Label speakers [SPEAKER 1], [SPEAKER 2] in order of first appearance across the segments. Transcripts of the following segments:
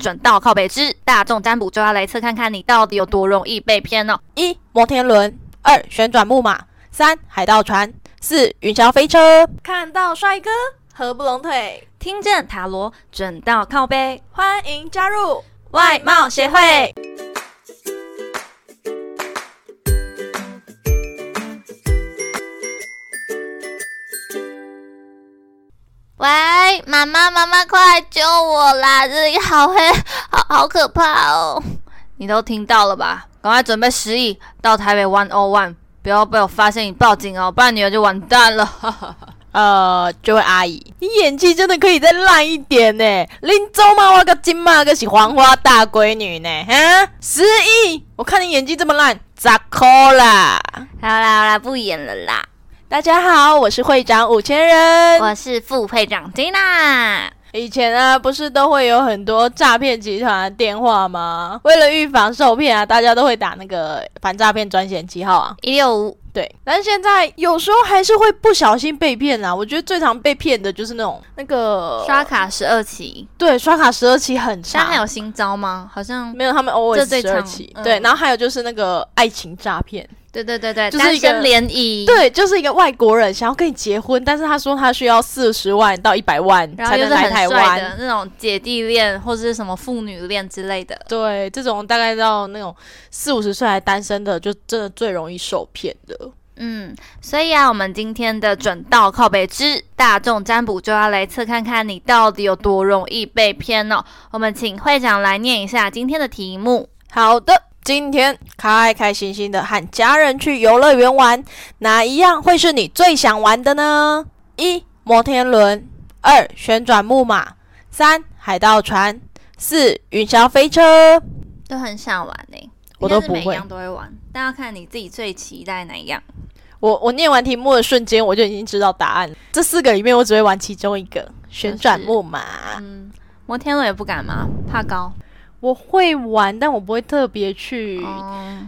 [SPEAKER 1] 转到靠北之大众占卜，就要来测看看你到底有多容易被骗哦。
[SPEAKER 2] 一摩天轮，二旋转木马，三海盗船，四云霄飞车。
[SPEAKER 3] 看到帅哥，合不拢腿，
[SPEAKER 1] 听见塔罗，准到靠背，
[SPEAKER 3] 欢迎加入
[SPEAKER 1] 外貌协会。妈妈，妈妈，快来救我啦！这里好黑，好好可怕哦！你都听到了吧？赶快准备十亿到台北 One O One，不要被我发现你报警哦，不然女儿就完蛋了。
[SPEAKER 2] 呃，这位阿姨，你演技真的可以再烂一点呢！林州嘛，我个金马个是黄花大闺女呢，哈，十亿！我看你演技这么烂，咋哭啦？
[SPEAKER 1] 好啦好啦，不演了啦。
[SPEAKER 2] 大家好，我是会长五千人，
[SPEAKER 1] 我是副会长金娜。
[SPEAKER 2] 以前啊，不是都会有很多诈骗集团的电话吗？为了预防受骗啊，大家都会打那个反诈骗专线几号啊？
[SPEAKER 1] 一六五。
[SPEAKER 2] 对，但是现在有时候还是会不小心被骗啊。我觉得最常被骗的就是那种那个
[SPEAKER 1] 刷卡十二期，
[SPEAKER 2] 对，刷卡十二期很长。
[SPEAKER 1] 现在还有新招吗？好像
[SPEAKER 2] 没有，他们 always 十二期。对，然后还有就是那个爱情诈骗。
[SPEAKER 1] 对对对对，就是一个联谊，
[SPEAKER 2] 对，就是一个外国人想要跟你结婚，但是他说他需要四十万到一百万才能来台湾
[SPEAKER 1] 的那种姐弟恋或者是什么父女恋之类的。
[SPEAKER 2] 对，这种大概到那种四五十岁还单身的，就真的最容易受骗的。
[SPEAKER 1] 嗯，所以啊，我们今天的准到靠北之大众占卜就要来测看看你到底有多容易被骗哦。我们请会长来念一下今天的题目。
[SPEAKER 2] 好的。今天开开心心的和家人去游乐园玩，哪一样会是你最想玩的呢？一摩天轮，二旋转木马，三海盗船，四云霄飞车。
[SPEAKER 1] 都很想玩呢，
[SPEAKER 2] 我都不会，
[SPEAKER 1] 每样都会玩，但要看你自己最期待哪一样。
[SPEAKER 2] 我我念完题目的瞬间，我就已经知道答案。这四个里面，我只会玩其中一个旋转木马。
[SPEAKER 1] 嗯，摩天轮也不敢吗？怕高。
[SPEAKER 2] 我会玩，但我不会特别去。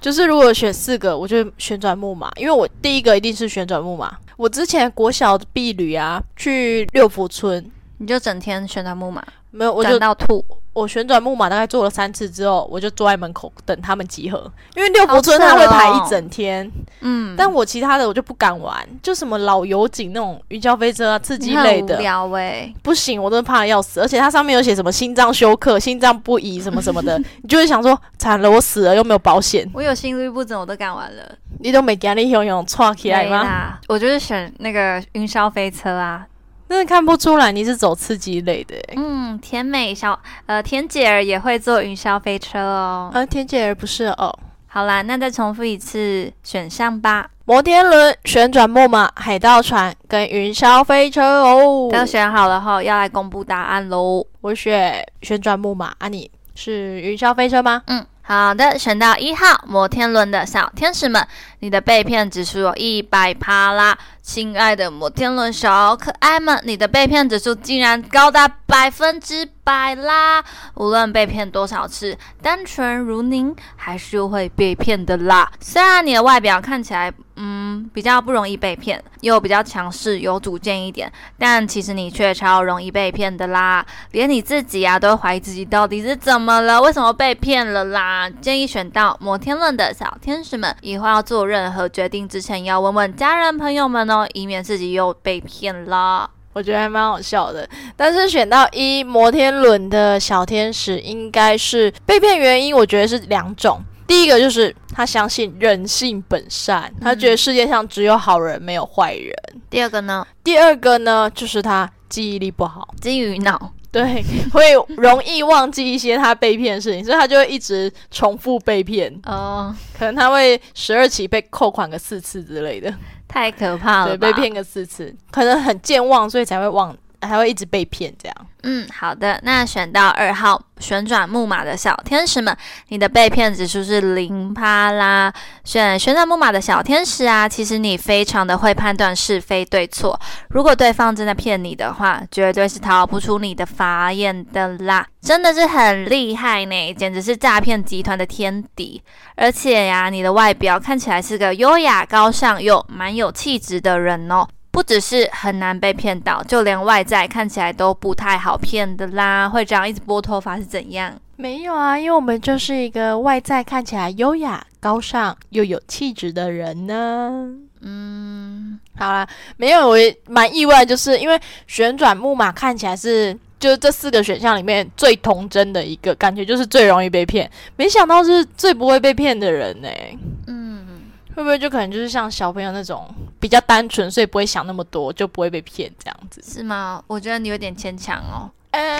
[SPEAKER 2] 就是如果选四个，我就旋转木马，因为我第一个一定是旋转木马。我之前国小的婢女啊，去六福村，
[SPEAKER 1] 你就整天旋转木马。
[SPEAKER 2] 没有，我就
[SPEAKER 1] 到吐。
[SPEAKER 2] 我旋转木马大概坐了三次之后，我就坐在门口等他们集合，因为六福村他会排一整天。嗯，但我其他的我就不敢玩，就什么老油井那种云霄飞车啊，刺激类的，
[SPEAKER 1] 无聊哎，
[SPEAKER 2] 不行，我真的怕的要死。而且它上面有写什么心脏休克、心脏不移什么什么的，你就会想说惨了，我死了又没有保险。
[SPEAKER 1] 我有心律不整，我都敢玩了。
[SPEAKER 2] 你都没给你用用串起来吗？
[SPEAKER 1] 我就是选那个云霄飞车啊。
[SPEAKER 2] 真的看不出来你是走刺激类的。
[SPEAKER 1] 嗯，甜美小呃甜姐儿也会坐云霄飞车哦。
[SPEAKER 2] 呃，甜姐儿不是哦。
[SPEAKER 1] 好啦，那再重复一次选项吧：
[SPEAKER 2] 摩天轮、旋转木马、海盗船跟云霄飞车哦。
[SPEAKER 1] 都选好了后，要来公布答案喽。
[SPEAKER 2] 我选旋转木马，啊，你是云霄飞车吗？
[SPEAKER 1] 嗯。好的，选到一号摩天轮的小天使们，你的被骗指数有一百趴啦！亲爱的摩天轮小可爱们，你的被骗指数竟然高达百分之百啦！无论被骗多少次，单纯如您还是会被骗的啦。虽然你的外表看起来，嗯，比较不容易被骗，又比较强势、有主见一点，但其实你却超容易被骗的啦！连你自己啊，都会怀疑自己到底是怎么了，为什么被骗了啦？建议选到摩天轮的小天使们，以后要做任何决定之前，要问问家人朋友们哦，以免自己又被骗了。
[SPEAKER 2] 我觉得还蛮好笑的。但是选到一摩天轮的小天使，应该是被骗原因，我觉得是两种。第一个就是他相信人性本善，他觉得世界上只有好人没有坏人。
[SPEAKER 1] 第二个呢？
[SPEAKER 2] 第二个呢，就是他记忆力不好，
[SPEAKER 1] 金鱼脑，
[SPEAKER 2] 对，会容易忘记一些他被骗的事情，所以他就会一直重复被骗。哦，可能他会十二期被扣款个四次之类的，
[SPEAKER 1] 太可怕了，
[SPEAKER 2] 对，被骗个四次，可能很健忘，所以才会忘。还会一直被骗，这样。
[SPEAKER 1] 嗯，好的。那选到二号旋转木马的小天使们，你的被骗指数是零趴啦。选旋转木马的小天使啊，其实你非常的会判断是非对错。如果对方真的骗你的话，绝对是逃不出你的法眼的啦，真的是很厉害呢，简直是诈骗集团的天敌。而且呀，你的外表看起来是个优雅高尚又蛮有气质的人哦。不只是很难被骗到，就连外在看起来都不太好骗的啦。会这样一直拨头发是怎样？
[SPEAKER 2] 没有啊，因为我们就是一个外在看起来优雅、高尚又有气质的人呢。嗯，好啦，没有，我也蛮意外，就是因为旋转木马看起来是就是这四个选项里面最童真的一个，感觉就是最容易被骗。没想到是最不会被骗的人呢。嗯，会不会就可能就是像小朋友那种比较单纯，所以不会想那么多，就不会被骗这样子？
[SPEAKER 1] 是吗？我觉得你有点牵强哦。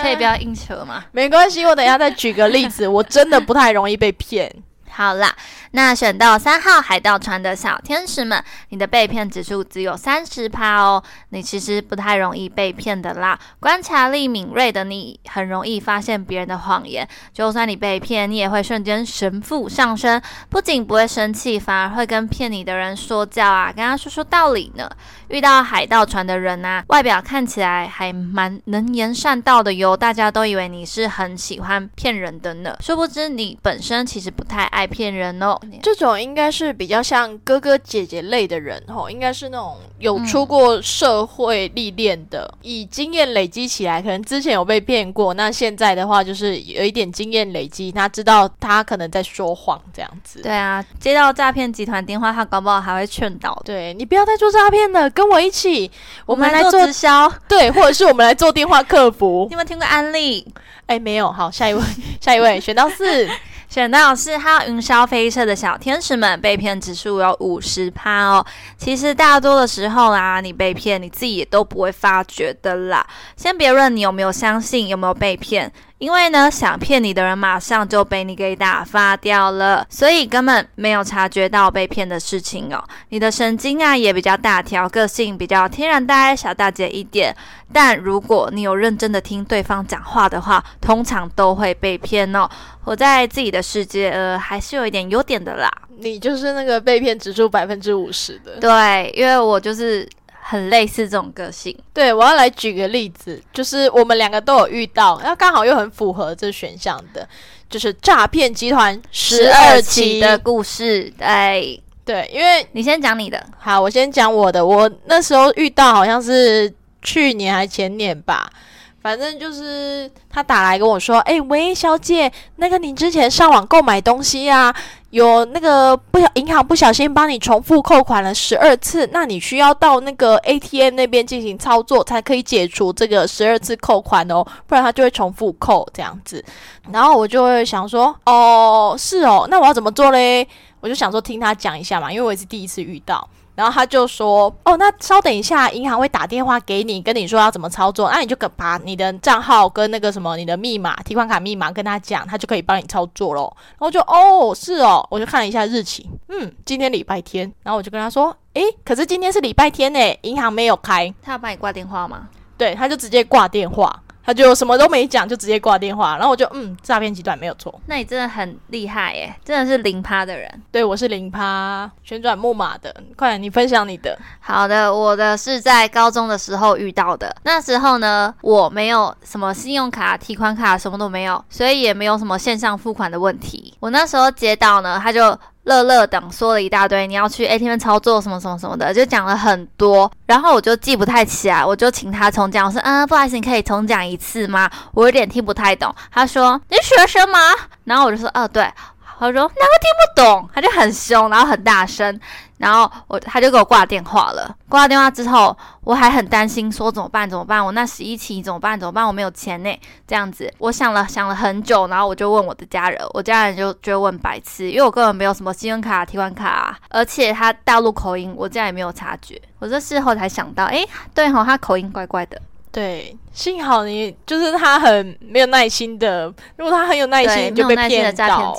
[SPEAKER 1] 可以不要硬扯吗？
[SPEAKER 2] 没关系，我等一下再举个例子。我真的不太容易被骗。
[SPEAKER 1] 好啦，那选到三号海盗船的小天使们，你的被骗指数只有三十趴哦，你其实不太容易被骗的啦。观察力敏锐的你，很容易发现别人的谎言。就算你被骗，你也会瞬间神父上升，不仅不会生气，反而会跟骗你的人说教啊，跟他说说道理呢。遇到海盗船的人呐，外表看起来还蛮能言善道的哟，大家都以为你是很喜欢骗人的呢，殊不知你本身其实不太爱骗人哦。
[SPEAKER 2] 这种应该是比较像哥哥姐姐类的人哦，应该是那种有出过社会历练的，以经验累积起来，可能之前有被骗过，那现在的话就是有一点经验累积，他知道他可能在说谎这样子。
[SPEAKER 1] 对啊，接到诈骗集团电话，他搞不好还会劝导，
[SPEAKER 2] 对你不要再做诈骗了。跟我一起，
[SPEAKER 1] 我们来做直销，
[SPEAKER 2] 对，或者是我们来做电话客服。
[SPEAKER 1] 你有没有听过安利？
[SPEAKER 2] 哎，没有。好，下一位，下一位，选到四，
[SPEAKER 1] 选到四号云霄飞车的小天使们，被骗指数有五十趴哦。其实大多的时候啦，你被骗，你自己也都不会发觉的啦。先别论你有没有相信，有没有被骗。因为呢，想骗你的人马上就被你给打发掉了，所以根本没有察觉到被骗的事情哦。你的神经啊也比较大条，个性比较天然呆小大姐一点。但如果你有认真的听对方讲话的话，通常都会被骗哦。我在自己的世界，呃，还是有一点优点的啦。
[SPEAKER 2] 你就是那个被骗指数百分之五十的，
[SPEAKER 1] 对，因为我就是。很类似这种个性，
[SPEAKER 2] 对我要来举个例子，就是我们两个都有遇到，那刚好又很符合这选项的，就是诈骗集团十二期
[SPEAKER 1] 的故事。对
[SPEAKER 2] 对，因为
[SPEAKER 1] 你先讲你的，
[SPEAKER 2] 好，我先讲我的。我那时候遇到好像是去年还前年吧。反正就是他打来跟我说：“哎，喂，小姐，那个你之前上网购买东西啊，有那个不小银行不小心帮你重复扣款了十二次，那你需要到那个 ATM 那边进行操作才可以解除这个十二次扣款哦，不然他就会重复扣这样子。然后我就会想说：哦，是哦，那我要怎么做嘞？我就想说听他讲一下嘛，因为我也是第一次遇到。”然后他就说：“哦，那稍等一下，银行会打电话给你，跟你说要怎么操作。那你就把你的账号跟那个什么你的密码、提款卡密码跟他讲，他就可以帮你操作咯。然后就哦，是哦，我就看了一下日期，嗯，今天礼拜天。然后我就跟他说：诶，可是今天是礼拜天呢，银行没有开。
[SPEAKER 1] 他要帮你挂电话吗？
[SPEAKER 2] 对，他就直接挂电话。”他就什么都没讲，就直接挂电话，然后我就嗯，诈骗集团没有错。
[SPEAKER 1] 那你真的很厉害耶，真的是零趴的人。
[SPEAKER 2] 对，我是零趴旋转木马的。快点，你分享你的。
[SPEAKER 1] 好的，我的是在高中的时候遇到的。那时候呢，我没有什么信用卡、提款卡，什么都没有，所以也没有什么线上付款的问题。我那时候接到呢，他就。乐乐等说了一大堆，你要去 ATM 操作什么什么什么的，就讲了很多，然后我就记不太起来，我就请他重讲。我说，嗯，不好意思，你可以重讲一次吗？我有点听不太懂。他说，你学生吗？然后我就说，哦，对。他说，哪个听不懂？他就很凶，然后很大声。然后我他就给我挂电话了。挂电话之后，我还很担心，说怎么办？怎么办？我那十一期怎么办？怎么办？我没有钱呢。这样子，我想了想了很久，然后我就问我的家人，我家人就就问白痴，因为我根本没有什么信用卡、提款卡啊，而且他大陆口音，我家也没有察觉。我这事后才想到，哎，对哈，他口音怪怪的。
[SPEAKER 2] 对，幸好你就是他很没有耐心的，如果他很有耐心，就被骗到。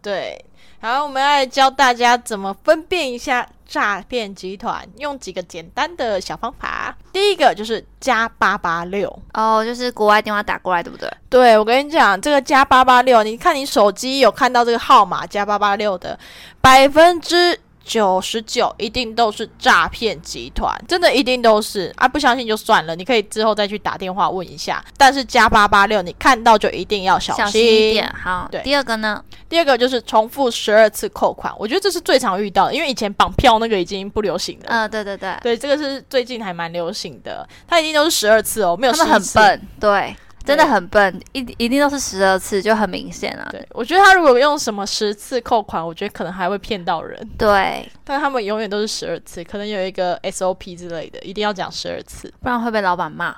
[SPEAKER 2] 对。好，我们来教大家怎么分辨一下诈骗集团，用几个简单的小方法。第一个就是加八八六
[SPEAKER 1] 哦，就是国外电话打过来，对不对？
[SPEAKER 2] 对，我跟你讲，这个加八八六，你看你手机有看到这个号码加八八六的，百分之九十九一定都是诈骗集团，真的一定都是啊！不相信就算了，你可以之后再去打电话问一下。但是加八八六，你看到就一定要小心
[SPEAKER 1] 小心一点。好，
[SPEAKER 2] 对
[SPEAKER 1] 第二个呢？
[SPEAKER 2] 第二个就是重复十二次扣款，我觉得这是最常遇到的，因为以前绑票那个已经不流行了。
[SPEAKER 1] 呃，对对对，
[SPEAKER 2] 对，这个是最近还蛮流行的，它一定都是十二次哦，没有
[SPEAKER 1] 他们很。笨，对，真的很笨，一一定都是十二次，就很明显啊。
[SPEAKER 2] 对，我觉得他如果用什么十次扣款，我觉得可能还会骗到人。
[SPEAKER 1] 对，
[SPEAKER 2] 但他们永远都是十二次，可能有一个 SOP 之类的，一定要讲十二次。
[SPEAKER 1] 不然会被老板骂。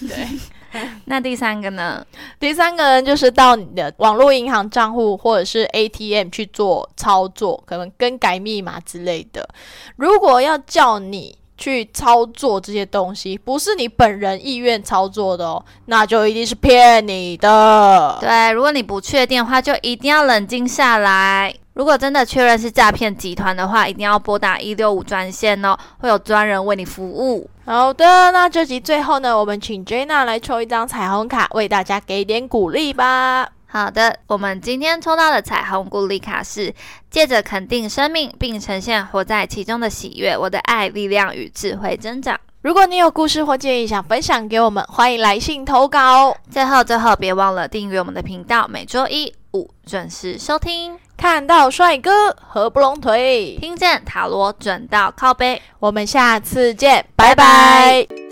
[SPEAKER 2] 对，
[SPEAKER 1] 那第三个呢？
[SPEAKER 2] 第三个人就是到你的网络银行账户或者是 ATM 去做操作，可能更改密码之类的。如果要叫你去操作这些东西，不是你本人意愿操作的哦，那就一定是骗你的。
[SPEAKER 1] 对，如果你不确定的话，就一定要冷静下来。如果真的确认是诈骗集团的话，一定要拨打一六五专线哦，会有专人为你服务。
[SPEAKER 2] 好的，那这集最后呢，我们请 Jenna 来抽一张彩虹卡，为大家给点鼓励吧。
[SPEAKER 1] 好的，我们今天抽到的彩虹鼓励卡是借着肯定生命，并呈现活在其中的喜悦，我的爱、力量与智慧增长。
[SPEAKER 2] 如果你有故事或建议想分享给我们，欢迎来信投稿。
[SPEAKER 1] 最后，最后别忘了订阅我们的频道，每周一五准时收听。
[SPEAKER 2] 看到帅哥合不拢腿，
[SPEAKER 1] 听见塔罗准到靠背。
[SPEAKER 2] 我们下次见，拜
[SPEAKER 1] 拜拜
[SPEAKER 2] 拜